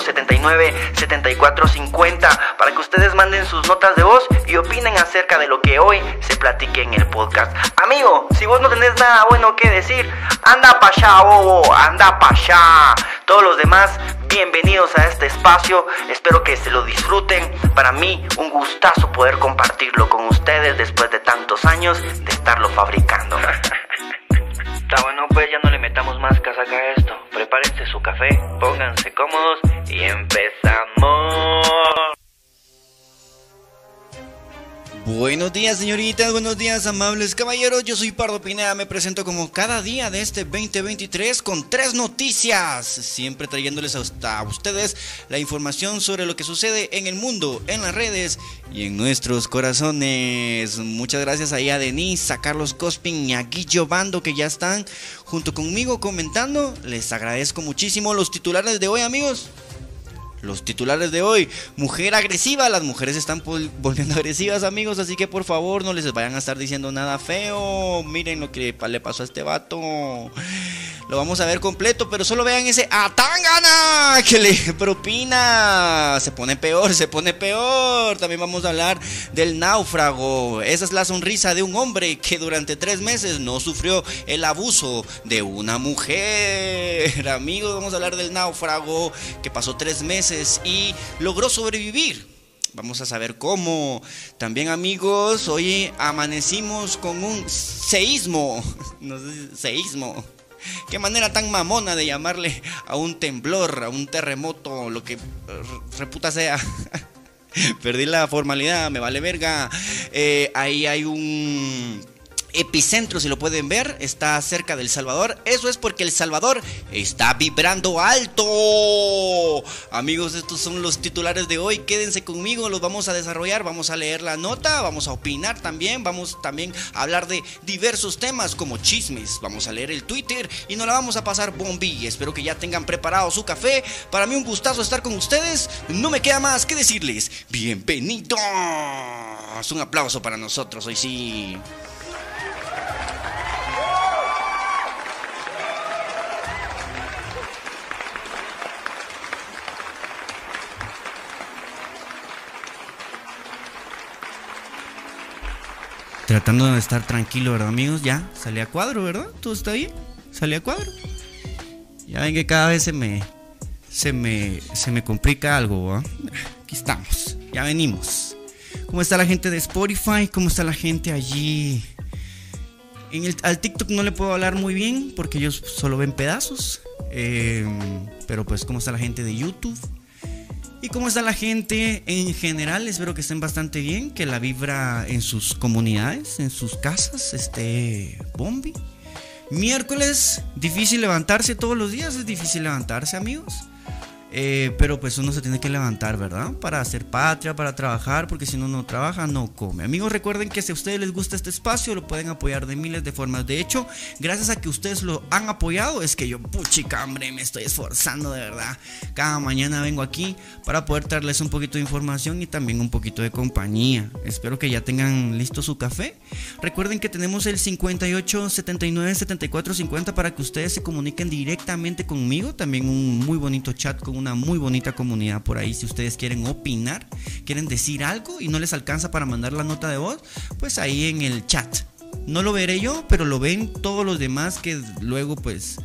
79 74 50 para que ustedes manden sus notas de voz y opinen acerca de lo que hoy se platique en el podcast. Amigo, si vos no tenés nada bueno que decir, anda pa' allá, bobo, anda pa' allá. Todos los demás, bienvenidos a este espacio. Espero que se lo disfruten. Para mí, un gustazo poder compartirlo con ustedes después de tantos años de estarlo fabricando. Está bueno, pues ya no le metamos más casaca a esto. Prepárense su café, pónganse cómodos y empezamos. Buenos días señoritas, buenos días amables caballeros, yo soy Pardo Pineda, me presento como cada día de este 2023 con tres noticias, siempre trayéndoles a ustedes la información sobre lo que sucede en el mundo, en las redes y en nuestros corazones. Muchas gracias ahí a Denise, a Carlos Cospin y a Guillo Bando que ya están junto conmigo comentando, les agradezco muchísimo los titulares de hoy amigos. Los titulares de hoy, mujer agresiva, las mujeres están volviendo agresivas amigos, así que por favor no les vayan a estar diciendo nada feo, miren lo que le pasó a este vato. Lo vamos a ver completo, pero solo vean ese Atangana que le propina. Se pone peor, se pone peor. También vamos a hablar del náufrago. Esa es la sonrisa de un hombre que durante tres meses no sufrió el abuso de una mujer. Amigos, vamos a hablar del náufrago que pasó tres meses y logró sobrevivir. Vamos a saber cómo. También amigos, hoy amanecimos con un seísmo. No sé, seísmo. Qué manera tan mamona de llamarle a un temblor, a un terremoto, lo que reputa sea. Perdí la formalidad, me vale verga. Eh, ahí hay un epicentro, si lo pueden ver, está cerca del Salvador. Eso es porque El Salvador está vibrando alto. Amigos, estos son los titulares de hoy. Quédense conmigo, los vamos a desarrollar. Vamos a leer la nota, vamos a opinar también. Vamos también a hablar de diversos temas como chismes. Vamos a leer el Twitter y nos la vamos a pasar bombi. Espero que ya tengan preparado su café. Para mí, un gustazo estar con ustedes. No me queda más que decirles: bienvenidos. Un aplauso para nosotros hoy sí. Tratando de estar tranquilo, ¿verdad, amigos? Ya, salí a cuadro, ¿verdad? ¿Todo está bien? Salí a cuadro. Ya ven que cada vez se me. Se me. Se me complica algo. Aquí estamos. Ya venimos. ¿Cómo está la gente de Spotify? ¿Cómo está la gente allí? Al TikTok no le puedo hablar muy bien porque ellos solo ven pedazos. Eh, pero pues, ¿cómo está la gente de YouTube? ¿Y cómo está la gente en general? Espero que estén bastante bien, que la vibra en sus comunidades, en sus casas, esté bombi. Miércoles, difícil levantarse todos los días, es difícil levantarse amigos. Eh, pero pues uno se tiene que levantar, ¿verdad? Para hacer patria, para trabajar, porque si uno no trabaja, no come. Amigos, recuerden que si a ustedes les gusta este espacio, lo pueden apoyar de miles de formas. De hecho, gracias a que ustedes lo han apoyado, es que yo, puchica, hombre, me estoy esforzando de verdad. Cada mañana vengo aquí para poder traerles un poquito de información y también un poquito de compañía. Espero que ya tengan listo su café. Recuerden que tenemos el 58 79 74 50 para que ustedes se comuniquen directamente conmigo. También un muy bonito chat con una muy bonita comunidad por ahí. Si ustedes quieren opinar, quieren decir algo y no les alcanza para mandar la nota de voz, pues ahí en el chat. No lo veré yo, pero lo ven todos los demás que luego pues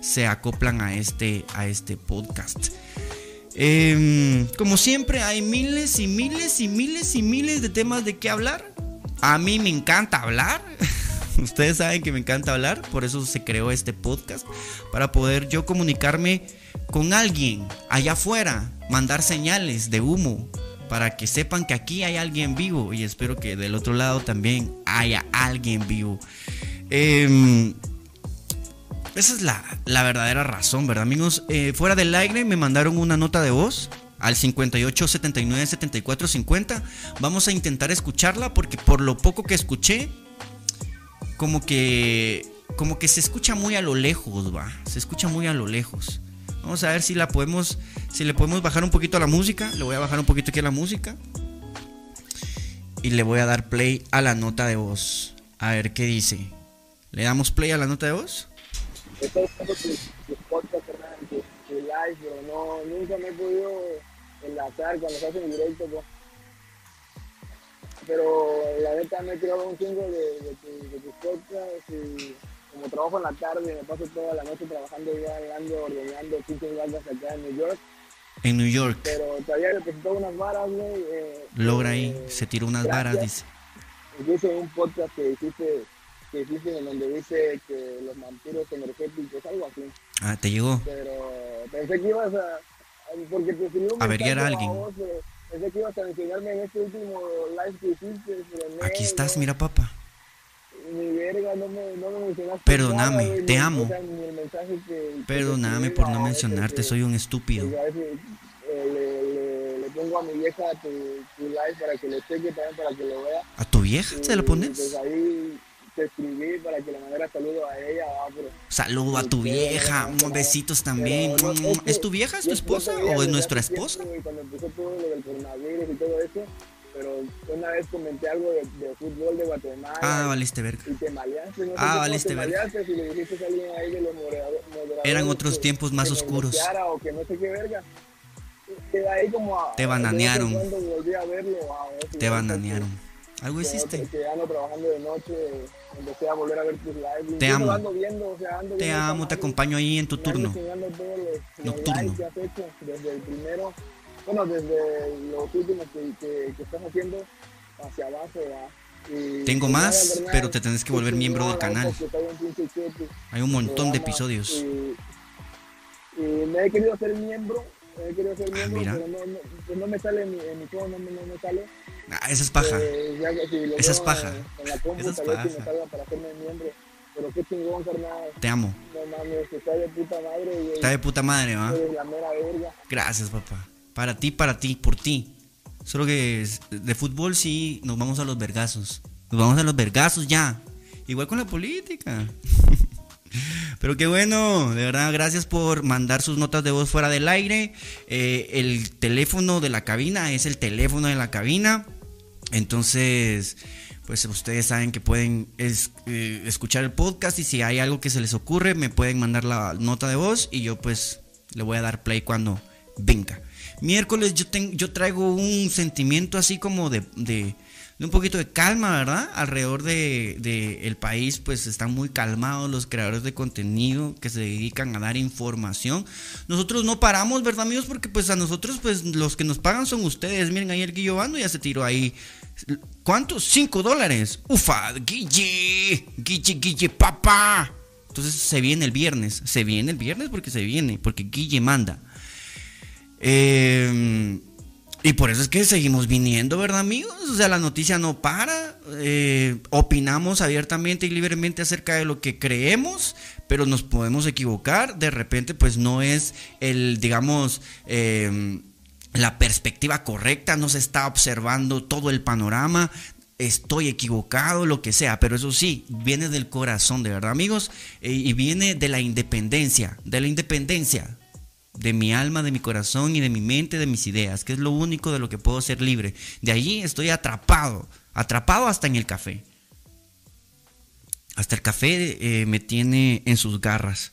se acoplan a este, a este podcast. Em, como siempre hay miles y miles y miles y miles de temas de qué hablar. A mí me encanta hablar. Ustedes saben que me encanta hablar, por eso se creó este podcast, para poder yo comunicarme con alguien allá afuera, mandar señales de humo, para que sepan que aquí hay alguien vivo y espero que del otro lado también haya alguien vivo. Em, esa es la, verdadera razón, ¿verdad, amigos? Eh, fuera del aire me mandaron una nota de voz al 58 79 74 50. Vamos a intentar escucharla porque por lo poco que escuché, como que como que se escucha muy a lo lejos, va. Se escucha muy a lo lejos. Vamos a ver si la podemos si le podemos bajar un poquito a la música. Le voy a bajar un poquito aquí a la música. Y le voy a dar play a la nota de voz. A ver qué dice. ¿Le damos play a la nota de voz? pero no, nunca me he podido enlazar cuando se hace en directo, pues. Pero la neta me he creado un chingo de, de, de, de tus podcasts y como trabajo en la tarde, me paso toda la noche trabajando ya, ando ordenando kitchen vacas acá en New York. En New York. Pero todavía le presentó unas varas, güey. Eh, Logra ahí, eh, se tiró unas varas, dice. Incluso un podcast que hiciste, que hiciste en donde dice que los vampiros energéticos, algo así. Ah, ¿te llegó? Pero pensé que ibas a... Porque te escribió un a alguien. pensé que ibas a enseñarme en este último live que hiciste. Pero Aquí estás, mira, papá mi verga, no me, no me mencionaste. Perdóname, te amo. Perdóname por no mencionarte, soy un estúpido. Eh, le, le, pongo a mi vieja tu, tu, live para que lo cheque también, para que lo vea. ¿A tu vieja se lo pones? Pues ahí te escribí para que le mandara saludo a ella. Saludo a tu vieja, besitos también. es, tu vieja, es tu esposa o es nuestra esposa? Cuando empezó todo lo del coronavirus y todo eso pero una vez comenté algo de, de fútbol de Guatemala. Ah, valiste verga. Y te maleaste, no Ah, valiste verga. Y le dijiste a alguien ahí de los moderadores. Eran otros tiempos más oscuros. O que no sé qué verga. Te, ahí como a, te bananearon. Volví a verlo, a te bananearon. Algo hiciste. Que ando trabajando de noche, empecé a volver a ver tus lives. Te amo. Ando viendo, o sea, ando te amo, te acompaño ahí en tu turno. Nocturno. Desde el primero bueno, desde los últimos que, que, que estás haciendo hacia abajo, Y Tengo más, pero te tenés que volver miembro del canal. Hay un montón de episodios. Y, y, me he querido hacer miembro, he querido ser ah, miembro, pero no, no, pues no, me sale en mi, en mi no, no, me sale. Ah, esa es paja. Eh, ya, si esa es paja. En, la compu, esa es paja. Me salga para hacerme miembro. Pero qué chingón, carnal. Te amo. No mames, está de puta madre. Y, está de puta madre, ¿va? La mera verga. Gracias, papá. Para ti, para ti, por ti. Solo que de fútbol sí nos vamos a los vergazos. Nos vamos a los vergazos ya. Igual con la política. Pero qué bueno, de verdad, gracias por mandar sus notas de voz fuera del aire. Eh, el teléfono de la cabina es el teléfono de la cabina. Entonces, pues ustedes saben que pueden eh, escuchar el podcast y si hay algo que se les ocurre, me pueden mandar la nota de voz y yo pues le voy a dar play cuando venga. Miércoles yo, yo traigo un sentimiento así como de, de, un poquito de calma, ¿verdad? Alrededor de, el país, pues están muy calmados los creadores de contenido que se dedican a dar información. Nosotros no paramos, ¿verdad, amigos? Porque pues a nosotros, pues los que nos pagan son ustedes. Miren, ahí el Guillo ya se tiró ahí. ¿Cuántos? Cinco dólares. Ufa, Guille, Guille, Guille, papá. Entonces se viene el viernes. Se viene el viernes porque se viene, porque Guille manda. Eh, Y por eso es que seguimos viniendo, ¿verdad, amigos? O sea, la noticia no para. Eh, opinamos abiertamente y libremente acerca de lo que creemos, pero nos podemos equivocar. De repente, pues no es el, digamos, em, la perspectiva correcta, no se está observando todo el panorama. Estoy equivocado, lo que sea, pero eso sí, viene del corazón, de verdad, amigos, eh, y viene de la independencia, de la independencia, de mi alma, de mi corazón y de mi mente, de mis ideas, que es lo único de lo que puedo ser libre. De allí estoy atrapado, atrapado hasta en el café. Hasta el café eh, me tiene en sus garras.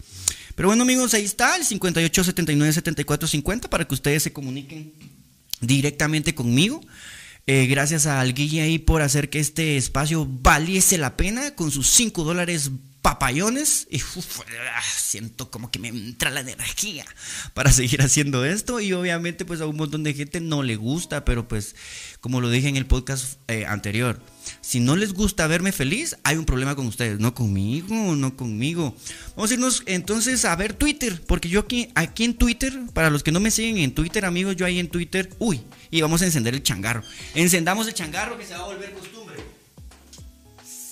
Pero bueno amigos, ahí está el 58 79 74 50 para que ustedes se comuniquen directamente conmigo. Eh, gracias a Alguilla ahí por hacer que este espacio valiese la pena con sus 5 dólares papayones y ah, siento como que me entra la energía para seguir haciendo esto y obviamente pues a un montón de gente no le gusta, pero pues como lo dije en el podcast eh, anterior, si no les gusta verme feliz, hay un problema con ustedes, no conmigo, no conmigo. Vamos a irnos entonces a ver Twitter, porque yo aquí, aquí en Twitter, para los que no me siguen en Twitter, amigos, yo ahí en Twitter, uy, y vamos a encender el changarro. Encendamos el changarro que se va a volver costumbre.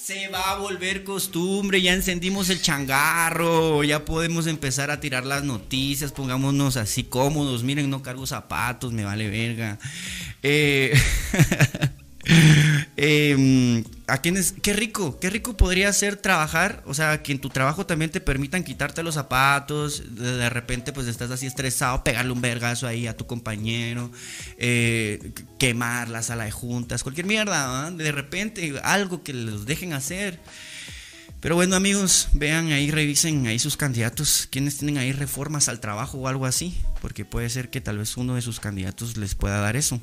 Se va a volver costumbre, ya encendimos el changarro, ya podemos empezar a tirar las noticias, pongámonos así cómodos, miren, no cargo zapatos, me vale verga. Eh, eh, ¿A quiénes? Qué rico, qué rico podría ser trabajar, o sea, que en tu trabajo también te permitan quitarte los zapatos, de, repente pues estás así estresado, pegarle un vergazo ahí a tu compañero, eh, quemar la sala de juntas, cualquier mierda, de repente algo que los dejen hacer. Pero bueno amigos, vean ahí, revisen ahí sus candidatos, quienes tienen ahí reformas al trabajo o algo así, porque puede ser que tal vez uno de sus candidatos les pueda dar eso.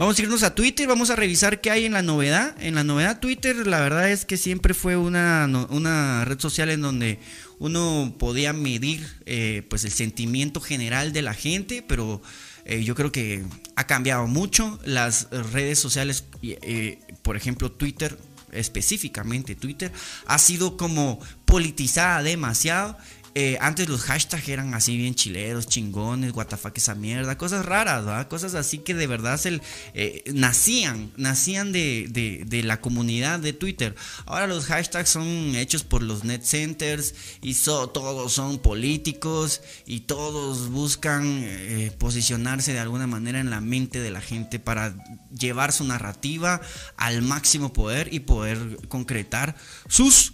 Vamos a irnos a Twitter, vamos a revisar qué hay en la novedad. En la novedad Twitter, la verdad es que siempre fue una, una red social en donde uno podía medir eh, pues el sentimiento general de la gente, pero eh, yo creo que ha cambiado mucho. Las redes sociales, eh, por ejemplo Twitter, específicamente Twitter, ha sido como politizada demasiado eh, antes los hashtags eran así bien chileros, chingones, WTF esa mierda, cosas raras. Cosas así que de verdad se, eh, nacían, nacían de, la comunidad de Twitter. Ahora los hashtags son hechos por los net centers y todos son políticos y todos buscan eh, posicionarse de alguna manera en la mente de la gente para llevar su narrativa al máximo poder y poder concretar sus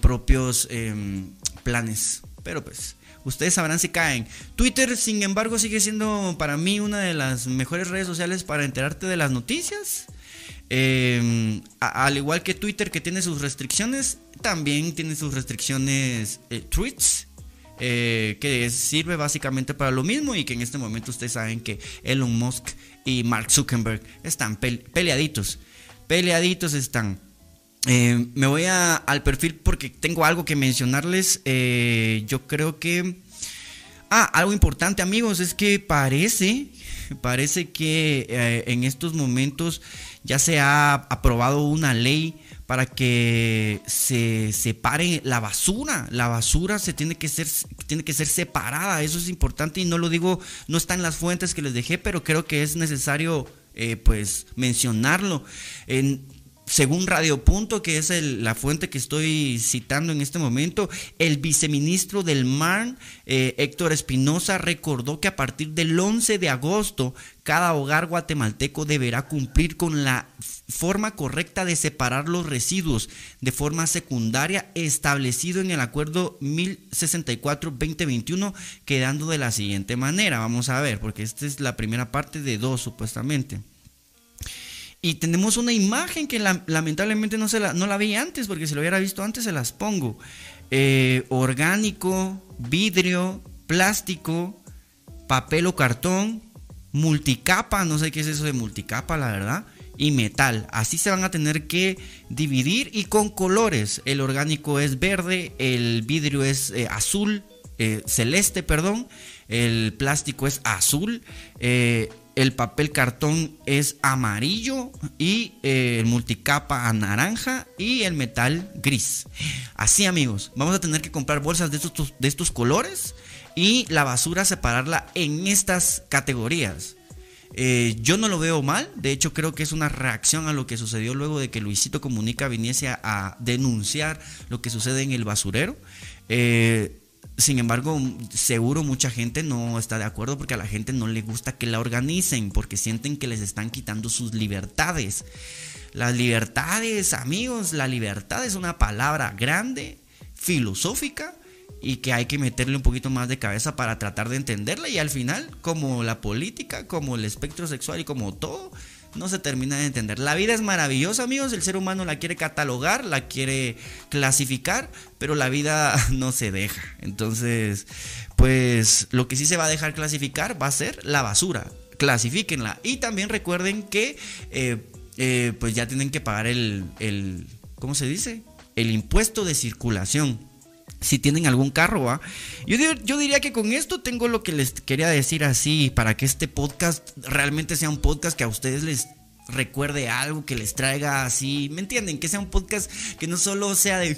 propios em, planes. Pero pues, ustedes sabrán si caen. Twitter, sin embargo, sigue siendo para mí una de las mejores redes sociales para enterarte de las noticias. Em, al igual que Twitter, que tiene sus restricciones, también tiene sus restricciones eh, tweets. Eh, que sirve básicamente para lo mismo y que en este momento ustedes saben que Elon Musk y Mark Zuckerberg están peleaditos. Peleaditos están. Eh, me voy al perfil porque tengo algo que mencionarles. Eh, yo creo que... Ah, algo importante amigos, es que parece, parece que eh, en estos momentos ya se ha aprobado una ley para que se separe la basura. La basura se tiene que ser, tiene que ser separada. Eso es importante y no lo digo, no está en las fuentes que les dejé, pero creo que es necesario pues mencionarlo. En, según Radio Punto, que es la fuente que estoy citando en este momento, el viceministro del MAR, eh, Héctor Espinosa, recordó que a partir del 11 de agosto, cada hogar guatemalteco deberá cumplir con la forma correcta de separar los residuos de forma secundaria establecido en el acuerdo 1064-2021, quedando de la siguiente manera. Vamos a ver, porque esta es la primera parte de dos, supuestamente. Y tenemos una imagen que lamentablemente no, se la, no la vi antes, porque si lo hubiera visto antes se las pongo. Eh, orgánico, vidrio, plástico, papel o cartón, multicapa, no sé qué es eso de multicapa, la verdad, y metal. Así se van a tener que dividir y con colores. El orgánico es verde, el vidrio es eh, azul, eh, celeste, perdón, el plástico es azul, el papel cartón es amarillo y eh, el multicapa a naranja y el metal gris. Así amigos, vamos a tener que comprar bolsas de estos, de estos colores y la basura separarla en estas categorías. Eh, yo no lo veo mal, de hecho creo que es una reacción a lo que sucedió luego de que Luisito Comunica viniese a, denunciar lo que sucede en el basurero. Eh, sin embargo, seguro mucha gente no está de acuerdo porque a la gente no le gusta que la organicen, porque sienten que les están quitando sus libertades. Las libertades, amigos, la libertad es una palabra grande, filosófica, y que hay que meterle un poquito más de cabeza para tratar de entenderla y al final, como la política, como el espectro sexual y como todo, no se termina de entender. La vida es maravillosa, amigos, el ser humano la quiere catalogar, la quiere clasificar, pero la vida no se deja. Entonces, pues lo que sí se va a dejar clasificar va a ser la basura. Clasifíquenla. Y también recuerden que eh, eh, pues ya tienen que pagar el, el, ¿cómo se dice? El impuesto de circulación si tienen algún carro, ¿va? Yo, yo diría que con esto tengo lo que les quería decir así, para que este podcast realmente sea un podcast que a ustedes les recuerde algo, que les traiga así, ¿me entienden? Que sea un podcast que no solo sea de...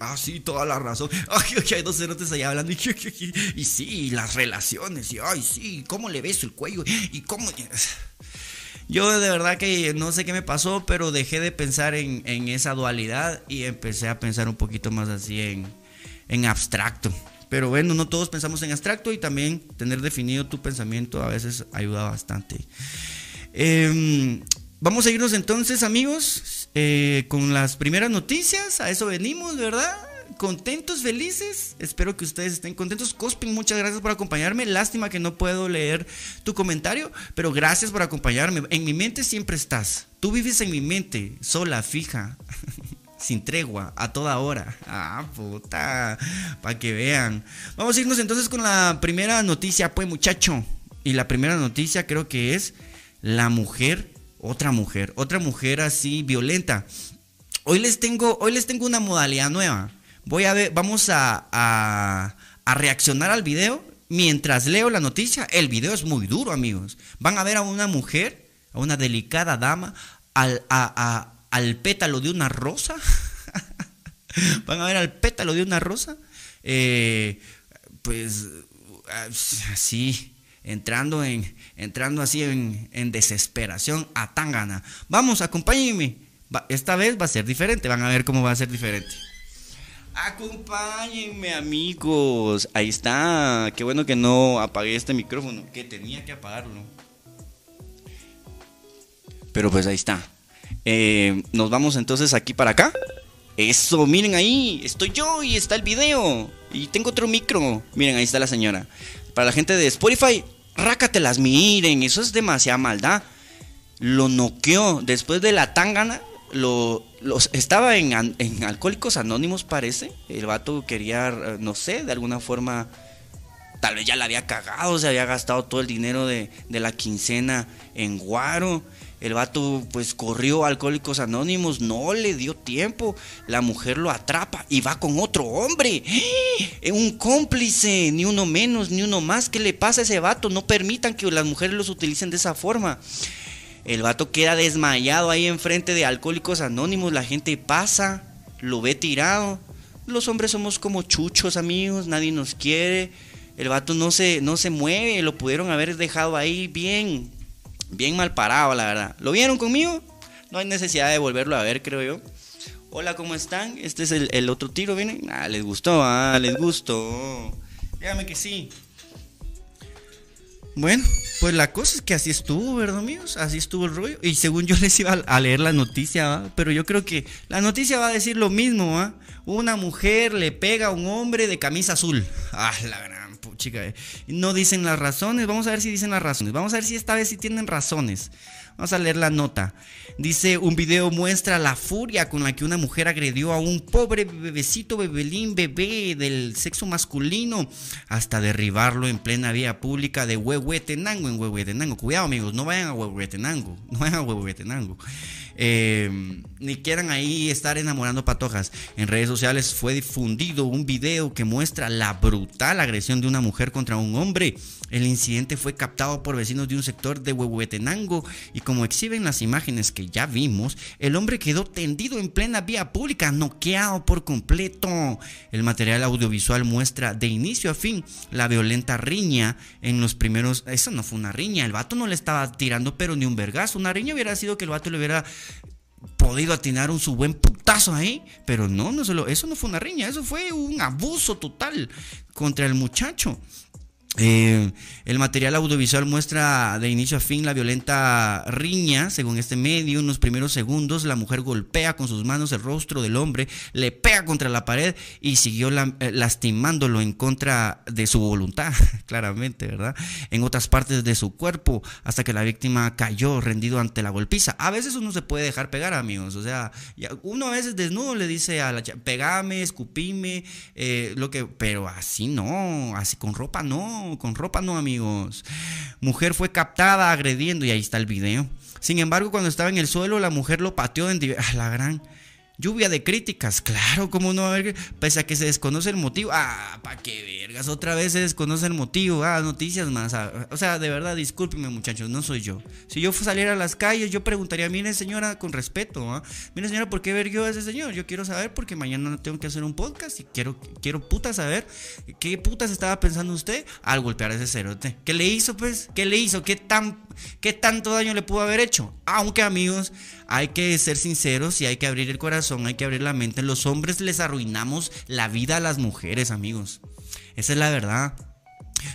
Ah, sí, toda la razón. Ay, hay dos cerotes allá hablando. Y sí, las relaciones. Y ay, sí, cómo le beso el cuello. Y cómo... Yo de verdad que no sé qué me pasó, pero dejé de pensar en, esa dualidad y empecé a pensar un poquito más así en, en abstracto. Pero bueno, no todos pensamos en abstracto y también tener definido tu pensamiento a veces ayuda bastante. Em, vamos a irnos entonces, amigos, eh, con las primeras noticias. A eso venimos, ¿verdad? Contentos, felices. Espero que ustedes estén contentos. Cospin, muchas gracias por acompañarme. Lástima que no puedo leer tu comentario, pero gracias por acompañarme. En mi mente siempre estás. Tú vives en mi mente, sola, fija, sin tregua, a toda hora. Ah, puta, para que vean. Vamos a irnos entonces con la primera noticia, pues, muchacho. Y la primera noticia creo que es la mujer, otra mujer, otra mujer así violenta. Hoy les tengo, hoy les tengo una modalidad nueva. Voy a ver, vamos a, a, reaccionar al video mientras leo la noticia. El video es muy duro, amigos. Van a ver a una mujer, a una delicada dama, al, al pétalo de una rosa. Van a ver al pétalo de una rosa. Eh, pues así, entrando en, entrando así en, en desesperación a Tangana. Vamos, acompáñenme. Esta vez va a ser diferente. Van a ver cómo va a ser diferente. Acompáñenme amigos. Ahí está. Qué bueno que no apagué este micrófono. Que tenía que apagarlo. Pero pues ahí está. Eh, nos vamos entonces aquí para acá. Eso, miren ahí. Estoy yo y está el video. Y tengo otro micro. Miren, ahí está la señora. Para la gente de Spotify, rácatelas, miren. Eso es demasiada maldad. Lo noqueó después de la tangana lo, los, estaba en, Alcohólicos Anónimos, parece. El vato quería, eh, no sé, de alguna forma, tal vez ya la había cagado, se había gastado todo el dinero de, la quincena en Guaro. El vato pues corrió Alcohólicos Anónimos, no le dio tiempo. La mujer lo atrapa y va con otro hombre. ¡Eh! Un cómplice, ni uno menos, ni uno más. ¿Qué le pasa a ese vato? No permitan que las mujeres los utilicen de esa forma. El vato queda desmayado ahí enfrente de Alcohólicos Anónimos. La gente pasa, lo ve tirado. Los hombres somos como chuchos, amigos. Nadie nos quiere. El vato no se, no se mueve. Lo pudieron haber dejado ahí bien, bien mal parado, la verdad. ¿Lo vieron conmigo? No hay necesidad de volverlo a ver, creo yo. Hola, ¿cómo están? Este es el, otro tiro, ¿vienen? Ah, les gustó, ah, les gustó. Dígame que sí. Bueno, pues la cosa es que así estuvo, ¿verdad, amigos? Así estuvo el rollo. Y según yo les iba a leer la noticia, ¿va? pero yo creo que la noticia va a decir lo mismo, ¿va? Una mujer le pega a un hombre de camisa azul. Ah, la gran puchica. Eh. No dicen las razones. Vamos a ver si dicen las razones. Vamos a ver si esta vez sí tienen razones. Vamos a leer la nota. Dice, un video muestra la furia con la que una mujer agredió a un pobre bebecito, bebelín, bebé del sexo masculino, hasta derribarlo en plena vía pública de Huehuetenango, en Huehuetenango. Cuidado amigos, no vayan a Huehuetenango, no vayan a Huehuetenango. Eh, ni quieran ahí estar enamorando patojas. En redes sociales fue difundido un video que muestra la brutal agresión de una mujer contra un hombre. El incidente fue captado por vecinos de un sector de Huehuetenango y como exhiben las imágenes que ya vimos, el hombre quedó tendido en plena vía pública, noqueado por completo. El material audiovisual muestra de inicio a fin la violenta riña en los primeros... Eso no fue una riña, el vato no le estaba tirando pero ni un vergazo. Una riña hubiera sido que el vato le hubiera podido atinar un su buen putazo ahí, pero no, no solo, eso no fue una riña, eso fue un abuso total contra el muchacho. Eh, el material audiovisual muestra de inicio a fin la violenta riña, según este medio, en los primeros segundos la mujer golpea con sus manos el rostro del hombre, le pega contra la pared y siguió eh, lastimándolo en contra de su voluntad, claramente, ¿verdad? En otras partes de su cuerpo, hasta que la víctima cayó rendido ante la golpiza. A veces uno se puede dejar pegar, amigos, o sea, uno a veces desnudo le dice a la pegame, escupime, eh, lo que, pero así no, así con ropa no con ropa no, amigos. Mujer fue captada agrediendo y ahí está el video. Sin embargo, cuando estaba en el suelo, la mujer lo pateó en... la gran... Lluvia de críticas, claro, como no haber, pese a que se desconoce el motivo. Ah, pa' qué vergas, otra vez se desconoce el motivo. Ah, noticias más. Ah, o sea, de verdad, discúlpeme, muchachos, no soy yo. Si yo saliera a las calles, yo preguntaría, mire, señora, con respeto, ¿ah? Mire, señora, ¿por qué ver a ese señor? Yo quiero saber porque mañana tengo que hacer un podcast y quiero, quiero puta saber qué putas estaba pensando usted al golpear a ese cerote. ¿Qué le hizo, pues? ¿Qué le hizo? ¿Qué tan ¿Qué tanto daño le pudo haber hecho? Aunque amigos, hay que ser sinceros y hay que abrir el corazón, hay que abrir la mente. Los hombres les arruinamos la vida a las mujeres, amigos. Esa es la verdad.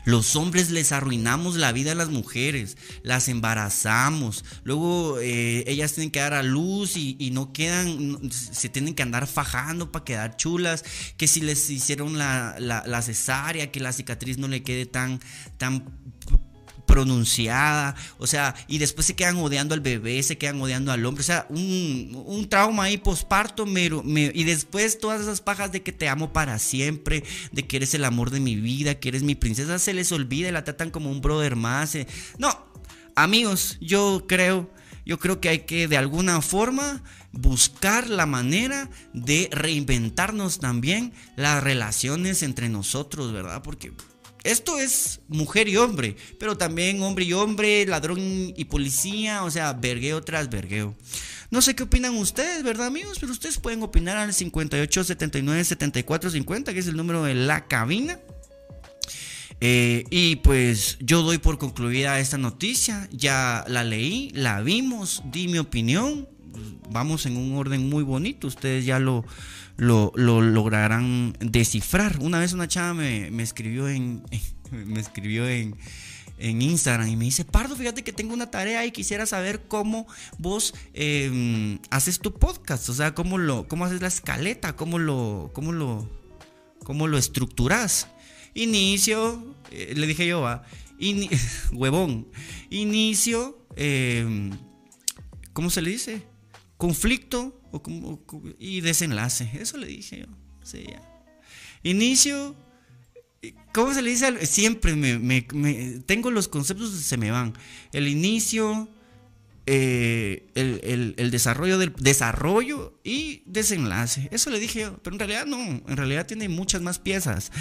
Los hombres les arruinamos la vida a las mujeres, las embarazamos, luego eh, ellas tienen que dar a luz y, no quedan, se tienen que andar fajando para quedar chulas, que si les hicieron la, la, cesárea, que la cicatriz no le quede tan, tan pronunciada, o sea, y después se quedan odiando al bebé, se quedan odiando al hombre, o sea, un, trauma ahí posparto, y después todas esas pajas de que te amo para siempre, de que eres el amor de mi vida, que eres mi princesa, se les olvida la tratan como un brother más. Eh. No, amigos, yo creo, yo creo que hay que de alguna forma buscar la manera de reinventarnos también las relaciones entre nosotros, ¿verdad? Porque esto es mujer y hombre, pero también hombre y hombre, ladrón y policía, o sea, vergueo tras vergueo. No sé qué opinan ustedes, ¿verdad, amigos? Pero ustedes pueden opinar al 58 79 74 50, que es el número de la cabina. Eh, y pues yo doy por concluida esta noticia. Ya la leí, la vimos, di mi opinión. Vamos en un orden muy bonito. Ustedes ya lo, lo, lograrán descifrar. Una vez una chava me, escribió en. Me escribió en, en Instagram y me dice, Pardo, fíjate que tengo una tarea y quisiera saber cómo vos em, haces tu podcast, o sea, cómo lo, cómo haces la escaleta, cómo lo, cómo lo, cómo lo estructuras. Inicio, eh, le dije yo, va, huevón, inicio, em, ¿cómo se le dice? Conflicto, y desenlace. Eso le dije yo. Sí, Inicio. ¿Cómo se le dice? Siempre me, tengo los conceptos se me van. El inicio, eh, el, desarrollo del desarrollo y desenlace. Eso le dije yo. Pero en realidad no. En realidad tiene muchas más piezas.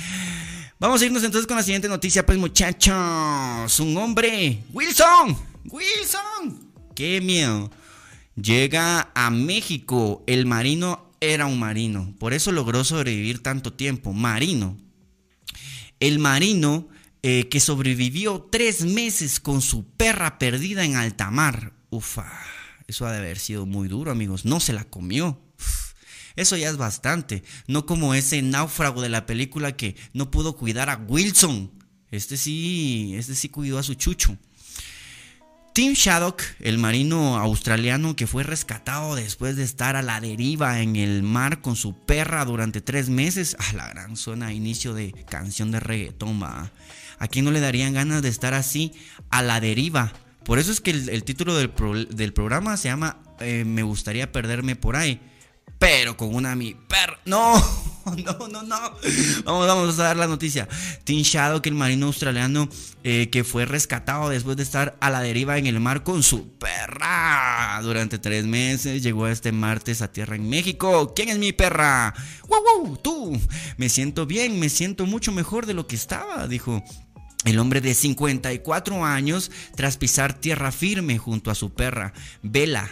Vamos a irnos entonces con la siguiente noticia, pues muchachos. Un hombre. Wilson. Wilson. Qué miedo. Llega a México. El marino era un marino. Por eso logró sobrevivir tanto tiempo. Marino. El marino eh, que sobrevivió tres meses con su perra perdida en alta mar. Ufa, eso ha de haber sido muy duro, amigos. No se la comió. Eso ya es bastante. No como ese náufrago de la película que no pudo cuidar a Wilson. Este sí, este sí cuidó a su chucho. Tim Shaddock, el marino australiano que fue rescatado después de estar a la deriva en el mar con su perra durante tres meses. A la gran zona, inicio de canción de reggaetón, ¿A quién no le darían ganas de estar así a la deriva? Por eso es que el, título del, programa se llama eh, Me gustaría perderme por ahí pero con una mi perra. No, no, no, no. Vamos, vamos a dar la noticia. Tim Shadow, que el marino australiano eh, que fue rescatado después de estar a la deriva en el mar con su perra durante tres meses, llegó este martes a tierra en México. ¿Quién es mi perra? ¡Wow, wow! Tú. Me siento bien, me siento mucho mejor de lo que estaba, dijo El hombre de 54 años tras pisar tierra firme junto a su perra, Vela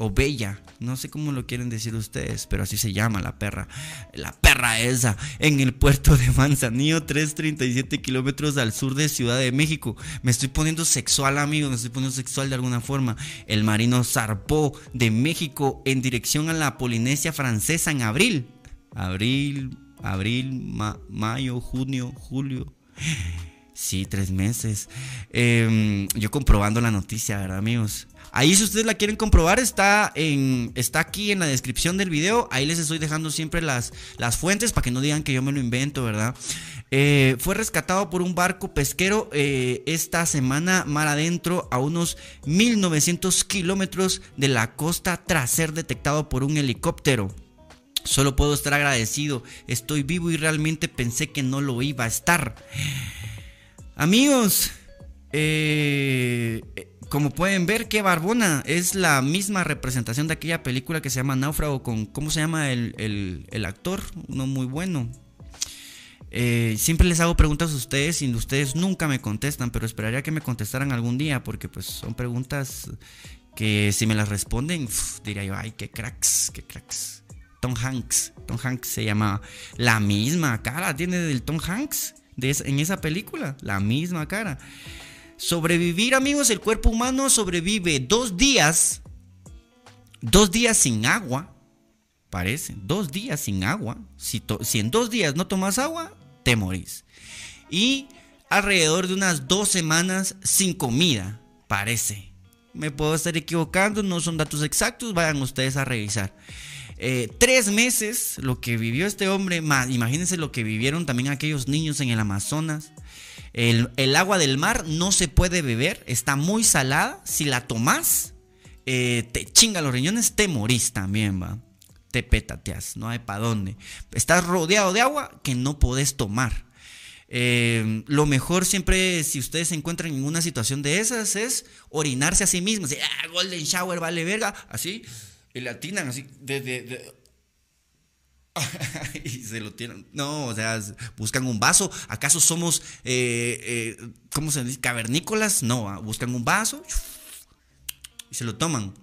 o Bella, no sé cómo lo quieren decir ustedes, pero así se llama la perra. La perra esa, en el puerto de Manzanillo, 337 kilómetros al sur de Ciudad de México. Me estoy poniendo sexual, amigo, me estoy poniendo sexual de alguna forma. El marino zarpó de México en dirección a la Polinesia francesa en abril. Abril, abril, mayo, junio, julio. Sí, tres meses. Em, yo comprobando la noticia, ¿verdad, amigos? Ahí si ustedes la quieren comprobar está, en, está aquí en la descripción del video. Ahí les estoy dejando siempre las, las fuentes para que no digan que yo me lo invento, ¿verdad? Eh, fue rescatado por un barco pesquero eh, esta semana mar adentro a unos 1900 kilómetros de la costa tras ser detectado por un helicóptero. Solo puedo estar agradecido. Estoy vivo y realmente pensé que no lo iba a estar. Amigos, eh, como pueden ver, qué barbona. Es la misma representación de aquella película que se llama Náufrago con, ¿cómo se llama el, actor? Uno muy bueno. Eh, siempre les hago preguntas a ustedes y ustedes nunca me contestan, pero esperaría que me contestaran algún día porque pues son preguntas que si me las responden, diría yo, ay, qué cracks, qué cracks. Tom Hanks, Tom Hanks se llama la misma cara, tiene del Tom Hanks en esa película, la misma cara. Sobrevivir, amigos, el cuerpo humano sobrevive dos días, dos días sin agua, parece, dos días sin agua. Si, en dos días no tomas agua, te morís. Y alrededor de unas dos semanas sin comida, parece. Me puedo estar equivocando, no son datos exactos, vayan ustedes a revisar. Eh, tres meses lo que vivió este hombre, imagínense lo que vivieron también aquellos niños en el Amazonas. El, agua del mar no se puede beber, está muy salada. Si la tomas, eh, te chinga los riñones, te morís también, va. Te petateas, no hay para dónde. Estás rodeado de agua que no podés tomar. Eh, lo mejor siempre, si ustedes se encuentran en una situación de esas, es orinarse a sí mismos. Ah, golden shower, vale verga. Así y le atinan así, de, y se lo tiran. No, o sea, buscan un vaso. ¿Acaso somos, eh, eh, ¿cómo se dice? Cavernícolas? No, ah, buscan un vaso y se lo toman.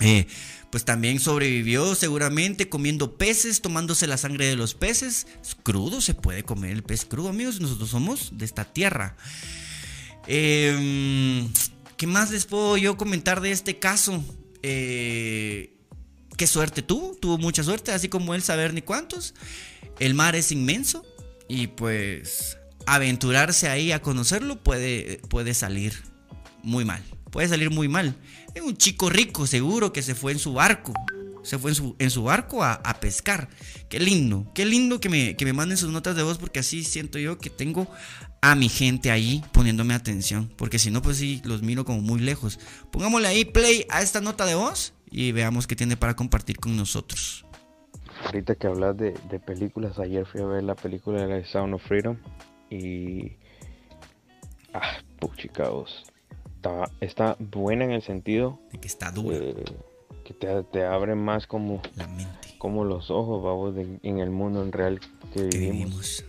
Eh, pues también sobrevivió seguramente comiendo peces, tomándose la sangre de los peces. Es crudo, se puede comer el pez crudo, amigos. Nosotros somos de esta tierra. Em, ¿Qué más les puedo yo comentar de este caso? Eh, qué suerte tuvo, tuvo mucha suerte, así como él saber ni cuántos. El mar es inmenso y pues aventurarse ahí a conocerlo puede, puede salir muy mal, puede salir muy mal. Es un chico rico seguro que se fue en su barco, se fue en su, en su barco a, pescar. Qué lindo, qué lindo que me, que me manden sus notas de voz porque así siento yo que tengo a mi gente ahí poniéndome atención. Porque si no, pues sí, los miro como muy lejos. Pongámosle ahí play a esta nota de voz y veamos qué tiene para compartir con nosotros. Ahorita que hablas de, películas, ayer fui a ver la película de Sound of Freedom y... Ah, puchica, Está, está buena en el sentido... De que está dura. que te, abre más como... La mente. Como los ojos, vamos, en el mundo en real que, vivimos.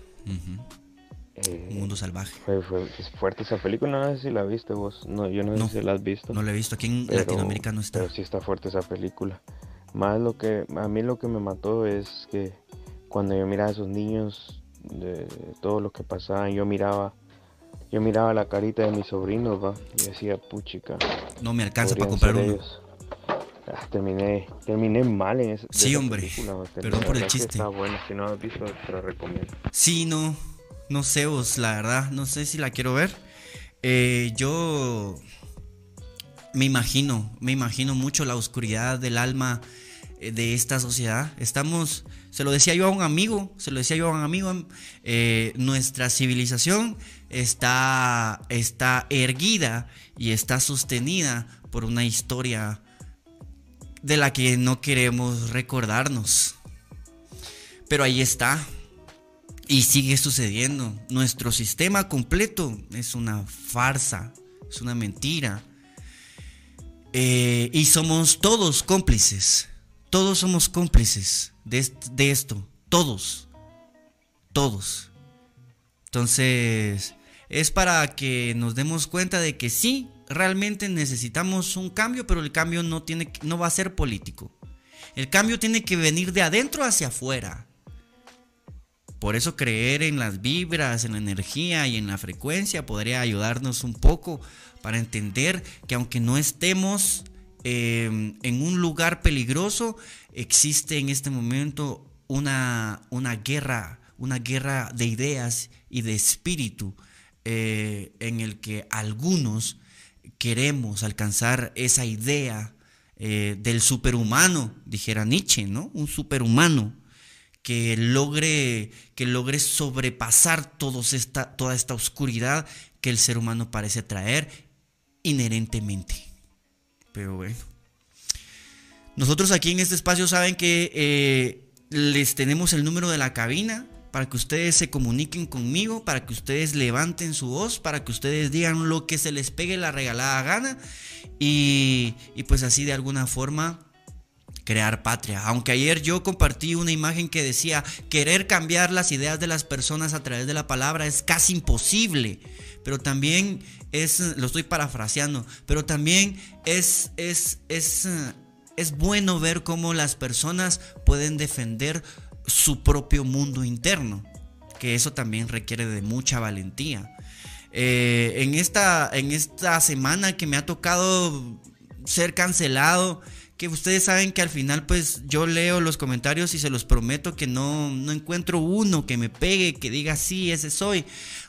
Eh, mundo salvaje. Fue, fuerte esa película, no sé si la viste vos. No, yo no, sé si la has visto. No la he visto, aquí en Latinoamérica no está. Pero sí está fuerte esa película. Más lo que, a mí lo que me mató es que cuando yo miraba a esos niños, de todo lo que pasaba, yo miraba, yo miraba la carita de mis sobrinos, va, y decía, puchica. No me alcanza para comprar uno. Ah, terminé, terminé mal en esa, Sí, hombre. Perdón por el chiste. Está bueno, si no has visto, te lo recomiendo. Sí, no. No sé vos, la verdad, no sé si la quiero ver. Eh, yo me imagino, me imagino mucho la oscuridad del alma eh, de esta sociedad. Estamos, se lo decía yo a un amigo, se lo decía yo a un amigo, eh, nuestra civilización está, está erguida y está sostenida por una historia de la que no queremos recordarnos. Pero ahí está, y sigue sucediendo. Nuestro sistema completo es una farsa, es una mentira. Eh, y somos todos cómplices. Todos somos cómplices de, esto. Todos. Todos. Entonces, es para que nos demos cuenta de que sí, realmente necesitamos un cambio, pero el cambio no, tiene, no va a ser político. El cambio tiene que venir de adentro hacia afuera. Por eso creer en las vibras, en la energía y en la frecuencia podría ayudarnos un poco para entender que aunque no estemos eh, en un lugar peligroso, existe en este momento una, una guerra, una guerra de ideas y de espíritu eh, en el que algunos queremos alcanzar esa idea eh, del superhumano, dijera Nietzsche, ¿no? Un superhumano que logre, que logre sobrepasar esta, toda esta oscuridad que el ser humano parece traer inherentemente. Pero bueno. Nosotros aquí en este espacio saben que eh, les tenemos el número de la cabina para que ustedes se comuniquen conmigo, para que ustedes levanten su voz, para que ustedes digan lo que se les pegue la regalada gana y, y pues así de alguna forma crear patria. Aunque ayer yo compartí una imagen que decía, querer cambiar las ideas de las personas a través de la palabra es casi imposible, pero también es, lo estoy parafraseando, pero también es, es, es, es bueno ver cómo las personas pueden defender su propio mundo interno, que eso también requiere de mucha valentía. Eh, en, esta, en esta semana que me ha tocado ser cancelado, que ustedes saben que al final pues yo leo los comentarios y se los prometo que no, no encuentro uno que me pegue, que diga sí, ese soy.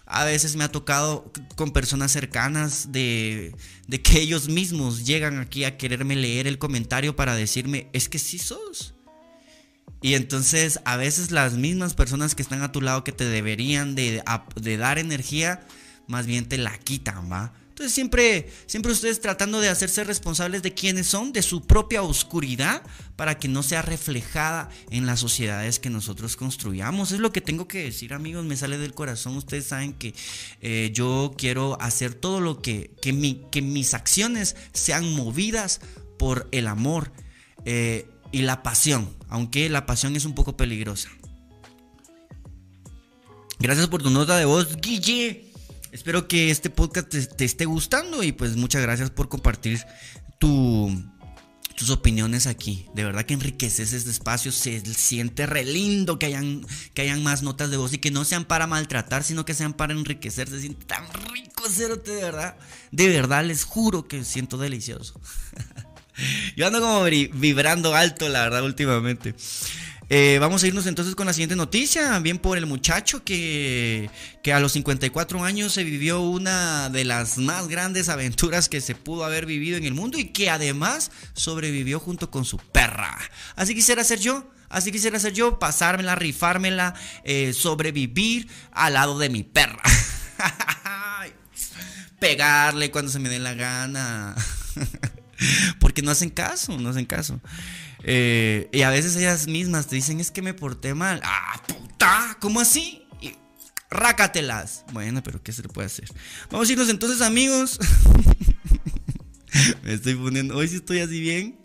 A veces me ha tocado con personas cercanas de, de que ellos mismos llegan aquí a quererme leer el comentario para decirme, es que sí sos. Y entonces a veces las mismas personas que están a tu lado que te deberían de, de dar energía, más bien te la quitan, ¿va? Entonces siempre, siempre ustedes tratando de hacerse responsables de quiénes son, de su propia oscuridad, para que no sea reflejada en las sociedades que nosotros construyamos. Es lo que tengo que decir, amigos, me sale del corazón. Ustedes saben que eh, yo quiero hacer todo lo que, que, mi, que mis acciones sean movidas por el amor eh, y la pasión, aunque la pasión es un poco peligrosa. Gracias por tu nota de voz, Guille. Espero que este podcast te, esté gustando y pues muchas gracias por compartir tus opiniones aquí. De verdad que enriqueces este espacio. Se siente re lindo que hayan, que hayan más notas de voz y que no sean para maltratar, sino que sean para enriquecer. Se siente tan rico, cerote, de verdad. De verdad, les juro que siento delicioso. Yo ando como vibrando alto, la verdad, últimamente. Eh, vamos a irnos entonces con la siguiente noticia, bien por el muchacho que, que a los 54 años se vivió una de las más grandes aventuras que se pudo haber vivido en el mundo y que además sobrevivió junto con su perra. Así quisiera ser yo. Así quisiera ser yo, pasármela, rifármela, eh, sobrevivir al lado de mi perra. Pegarle cuando se me dé la gana. Porque no hacen caso, no hacen caso. Eh, y a veces ellas mismas te dicen, es que me porté mal. Ah, puta, ¿cómo así? Rácatelas. Bueno, pero ¿qué se le puede hacer? Vamos a irnos entonces, amigos. me estoy poniendo, hoy sí estoy así bien.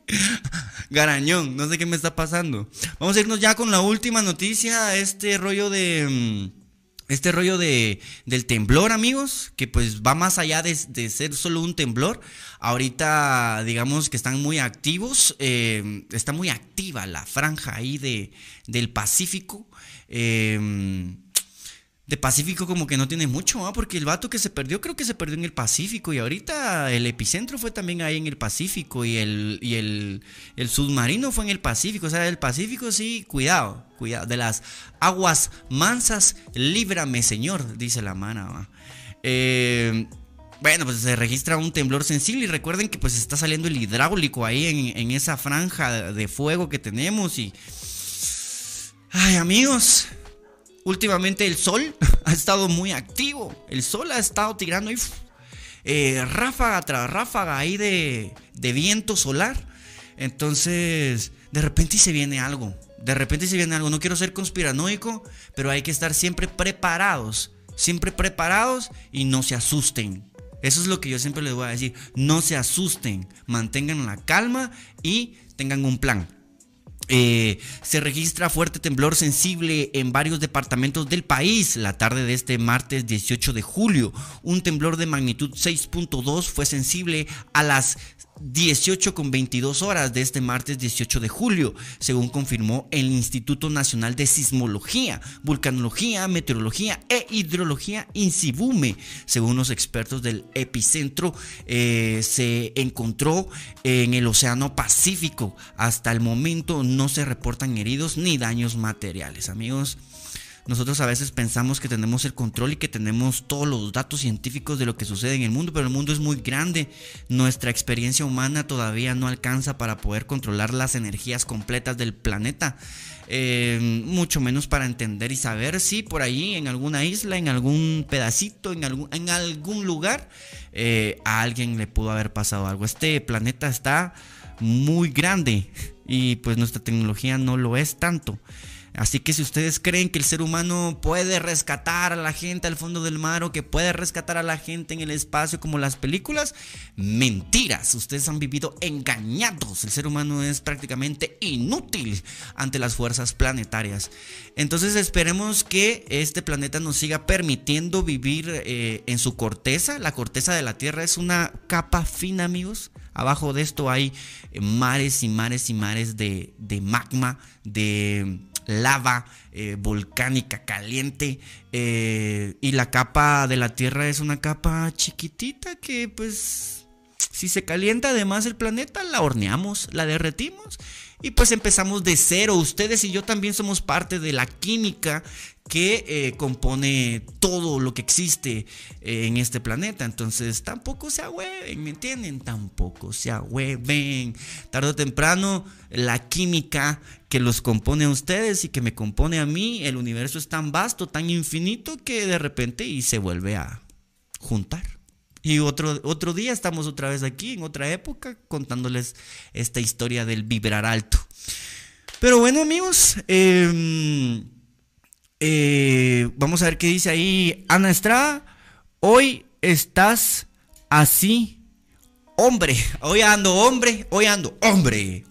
Garañón, no sé qué me está pasando. Vamos a irnos ya con la última noticia, este rollo de... Este rollo de, del temblor, amigos, que pues va más allá de, ser solo un temblor. Ahorita, digamos que están muy activos, eh, está muy activa la franja ahí de, del Pacífico. Eh, de Pacífico como que no tiene mucho, porque el vato que se perdió creo que se perdió en el Pacífico y ahorita el epicentro fue también ahí en el Pacífico y el, y el, el submarino fue en el Pacífico, o sea, el Pacífico sí, cuidado, cuidado, de las aguas mansas, líbrame Señor, dice la mana. Eh, bueno, pues se registra un temblor sensible y recuerden que pues está saliendo el hidráulico ahí en, en esa franja de fuego que tenemos y... Ay amigos, últimamente el sol ha estado muy activo. El sol ha estado tirando eh, ráfaga tras ráfaga ahí de, de viento solar. Entonces, de repente se viene algo. De repente se viene algo. No quiero ser conspiranoico, pero hay que estar siempre preparados. Siempre preparados y no se asusten. Eso es lo que yo siempre les voy a decir. No se asusten. Mantengan la calma y tengan un plan. Eh, se registra fuerte temblor sensible en varios departamentos del país la tarde de este martes 18 de julio. Un temblor de magnitud 6.2 fue sensible a las 18 con 22 horas de este martes 18 de julio, según confirmó el Instituto Nacional de Sismología, Vulcanología, Meteorología e Hidrología INSIBUME. Según los expertos del epicentro, eh, se encontró en el Océano Pacífico. Hasta el momento no se reportan heridos ni daños materiales, amigos. Nosotros a veces pensamos que tenemos el control y que tenemos todos los datos científicos de lo que sucede en el mundo, pero el mundo es muy grande. Nuestra experiencia humana todavía no alcanza para poder controlar las energías completas del planeta. Eh, mucho menos para entender y saber si por ahí en alguna isla, en algún pedacito, en algún, en algún lugar, eh, a alguien le pudo haber pasado algo. Este planeta está muy grande y pues nuestra tecnología no lo es tanto. Así que si ustedes creen que el ser humano puede rescatar a la gente al fondo del mar o que puede rescatar a la gente en el espacio como las películas, mentiras. Ustedes han vivido engañados. El ser humano es prácticamente inútil ante las fuerzas planetarias. Entonces esperemos que este planeta nos siga permitiendo vivir eh, en su corteza. La corteza de la Tierra es una capa fina, amigos. Abajo de esto hay mares y mares y mares de, de magma, de lava eh, volcánica caliente eh, y la capa de la Tierra es una capa chiquitita que pues si se calienta además el planeta la horneamos, la derretimos y pues empezamos de cero. Ustedes y yo también somos parte de la química que eh, compone todo lo que existe eh, en este planeta. Entonces tampoco se ahueven, ¿me entienden? Tampoco se ahueven. Tarde o temprano la química que los compone a ustedes y que me compone a mí, el universo es tan vasto, tan infinito que de repente y se vuelve a juntar. Y otro, otro día estamos otra vez aquí, en otra época, contándoles esta historia del vibrar alto. Pero bueno, amigos, em, eh, vamos a ver qué dice ahí Ana Estrada. Hoy estás así, hombre. Hoy ando hombre, hoy ando hombre.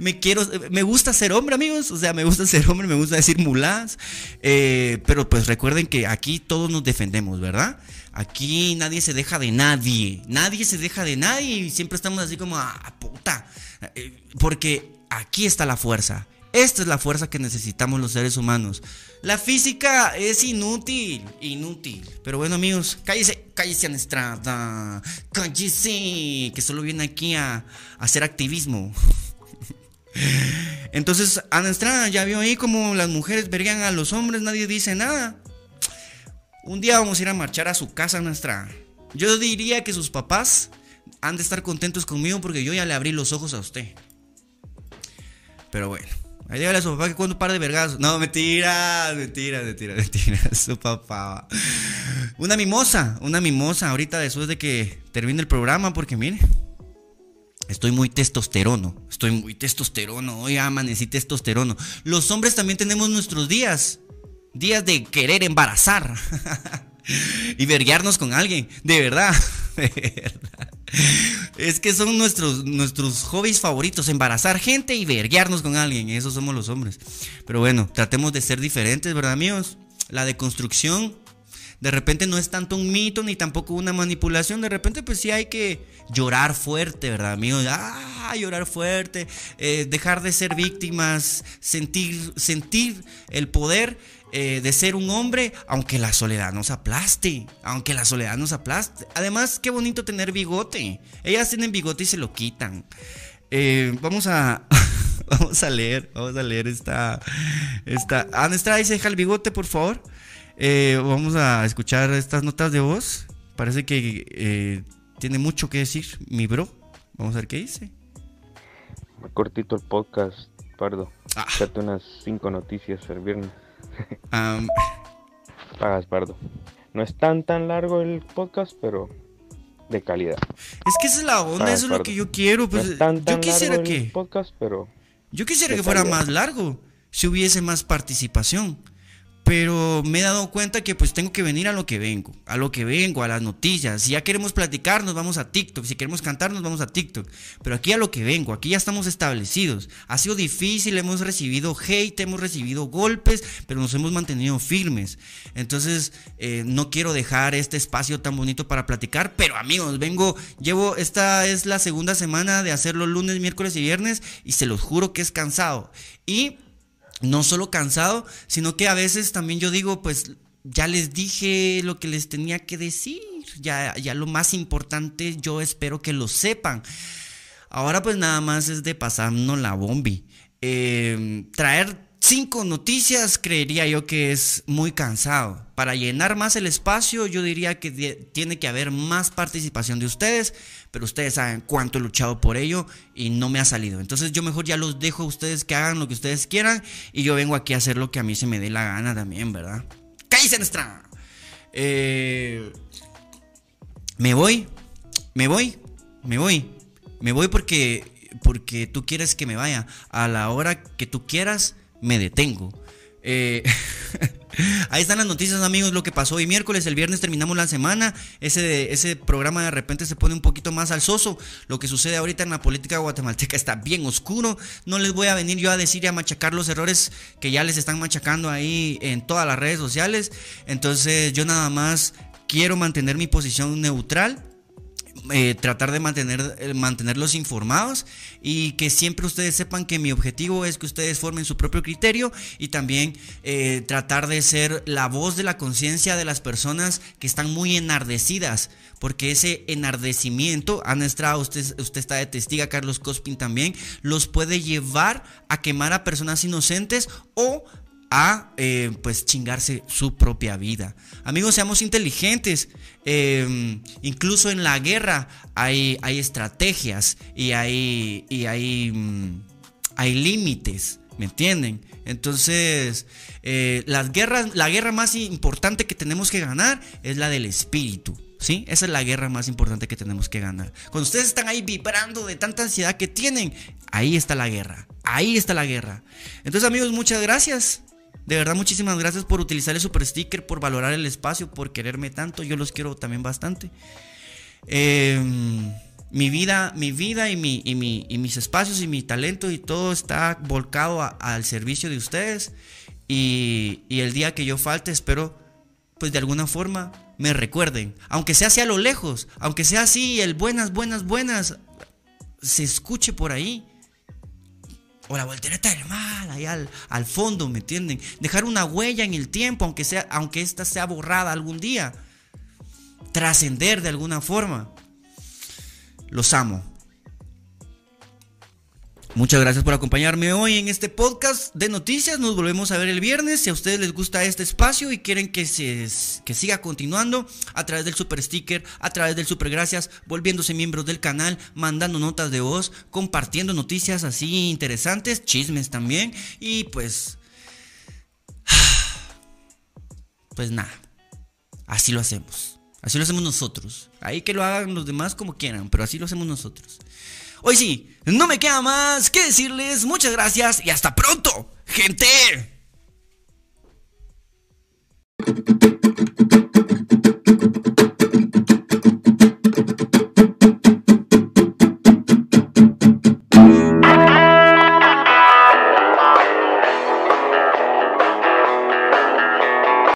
Me quiero, me gusta ser hombre, amigos. O sea, me gusta ser hombre, me gusta decir mulás. Eh, pero pues recuerden que aquí todos nos defendemos, ¿verdad? Aquí nadie se deja de nadie. Nadie se deja de nadie y siempre estamos así como, ah, puta. Eh, porque aquí está la fuerza. Esta es la fuerza que necesitamos los seres humanos. La física es inútil, inútil. Pero bueno, amigos, cállese, cállese Anestrada. Cállese, que solo viene aquí a, hacer activismo. Entonces, Anestrada ya vio ahí como las mujeres verían a los hombres, nadie dice nada. Un día vamos a ir a marchar a su casa nuestra. Yo diría que sus papás han de estar contentos conmigo porque yo ya le abrí los ojos a usted. Pero bueno, ahí dígale a su papá que cuando par de vergas. No, mentira, mentira, mentira, mentira. Su papá. Una mimosa, una mimosa ahorita después de que termine el programa porque mire. Estoy muy testosterono, estoy muy testosterono, hoy amanecí testosterono. Los hombres también tenemos nuestros días días de querer embarazar y verguiarnos con alguien, de verdad, Es que son nuestros, nuestros hobbies favoritos, embarazar gente y verguiarnos con alguien, esos somos los hombres. Pero bueno, tratemos de ser diferentes, ¿verdad amigos? La deconstrucción de repente no es tanto un mito ni tampoco una manipulación. De repente, pues sí hay que llorar fuerte, ¿verdad, amigos? Ah, llorar fuerte, eh, dejar de ser víctimas, sentir, sentir el poder eh, de ser un hombre, aunque la soledad nos aplaste, aunque la soledad nos aplaste. Además, qué bonito tener bigote. Ellas tienen bigote y se lo quitan. Eh, vamos a vamos a leer, vamos a leer esta esta. Anestra dice deja el bigote, por favor. Eh, vamos a escuchar estas notas de voz. Parece que tiene mucho que decir mi bro. Vamos a ver qué dice. Cortito el podcast, Pardo. Ah. unas cinco noticias el viernes. Pagas, Pardo. No es tan tan largo el podcast, pero de calidad. Es que esa es la onda, eso es lo que yo quiero. Pues, yo quisiera que. podcast, pero. Yo quisiera que fuera más largo, si hubiese más participación. Pero me he dado cuenta que pues tengo que venir a lo que vengo, a lo que vengo, a las noticias. Si ya queremos platicar, nos vamos a TikTok. Si queremos cantar, nos vamos a TikTok. Pero aquí a lo que vengo, aquí ya estamos establecidos. Ha sido difícil, hemos recibido hate, hemos recibido golpes, pero nos hemos mantenido firmes. Entonces, eh, no quiero dejar este espacio tan bonito para platicar, pero amigos, vengo, llevo, esta es la segunda semana de hacerlo lunes, miércoles y viernes y se los juro que es cansado. Y no solo cansado, sino que a veces también yo digo, pues ya les dije lo que les tenía que decir, ya, ya lo más importante yo espero que lo sepan. Ahora pues nada más es de pasarnos la bombi. Eh, traer Cinco noticias creería yo que es muy cansado. Para llenar más el espacio yo diría que tiene que haber más participación de ustedes, pero ustedes saben cuánto he luchado por ello y no me ha salido. Entonces yo mejor ya los dejo a ustedes que hagan lo que ustedes quieran y yo vengo aquí a hacer lo que a mí se me dé la gana también, ¿verdad? ¡Cállese nuestra! Eh, me voy, me voy, me voy, me voy porque, porque tú quieres que me vaya. A la hora que tú quieras me detengo. Eh, ahí están las noticias, amigos, lo que pasó hoy miércoles. El viernes terminamos la semana. Ese, ese programa de repente se pone un poquito más alzoso. Lo que sucede ahorita en la política guatemalteca está bien oscuro. No les voy a venir yo a decir y a machacar los errores que ya les están machacando ahí en todas las redes sociales. Entonces, yo nada más quiero mantener mi posición neutral eh, tratar de mantener, eh, mantenerlos informados y que siempre ustedes sepan que mi objetivo es que ustedes formen su propio criterio y también eh, tratar de ser la voz de la conciencia de las personas que están muy enardecidas, porque ese enardecimiento, Ana Estrada, usted, usted está de testiga, Carlos Cospin también, los puede llevar a quemar a personas inocentes o a pues chingarse su propia vida. Amigos, seamos inteligentes. Em, incluso en la guerra hay, hay estrategias y hay, y hay, mm, hay límites, ¿me entienden? Entonces, eh, las guerras, la guerra más importante que tenemos que ganar es la del espíritu. ¿Sí? Esa es la guerra más importante que tenemos que ganar. Cuando ustedes están ahí vibrando de tanta ansiedad que tienen, ahí está la guerra. Ahí está la guerra. Entonces, amigos, muchas gracias. De verdad, muchísimas gracias por utilizar el super sticker, por valorar el espacio, por quererme tanto. Yo los quiero también bastante. Em, mi vida, mi vida y, mi, y, mis espacios y mi talento y todo está volcado al servicio de ustedes. Y, y, el día que yo falte, espero, pues de alguna forma, me recuerden. Aunque sea hacia lo lejos, aunque sea así, el buenas, buenas, buenas, se escuche por ahí. O la voltereta del mal, ahí al, al, fondo, ¿me entienden? Dejar una huella en el tiempo, aunque, sea, aunque esta sea borrada algún día. Trascender de alguna forma. Los amo. Muchas gracias por acompañarme hoy en este podcast de noticias. Nos volvemos a ver el viernes. Si a ustedes les gusta este espacio y quieren que, se, que siga continuando a través del super sticker, a través del super gracias, volviéndose miembros del canal, mandando notas de voz, compartiendo noticias así interesantes, chismes también. Y pues... Pues nada, así lo hacemos. Así lo hacemos nosotros. Ahí que lo hagan los demás como quieran, pero así lo hacemos nosotros. Hoy sí, no me queda más que decirles muchas gracias y hasta pronto, gente.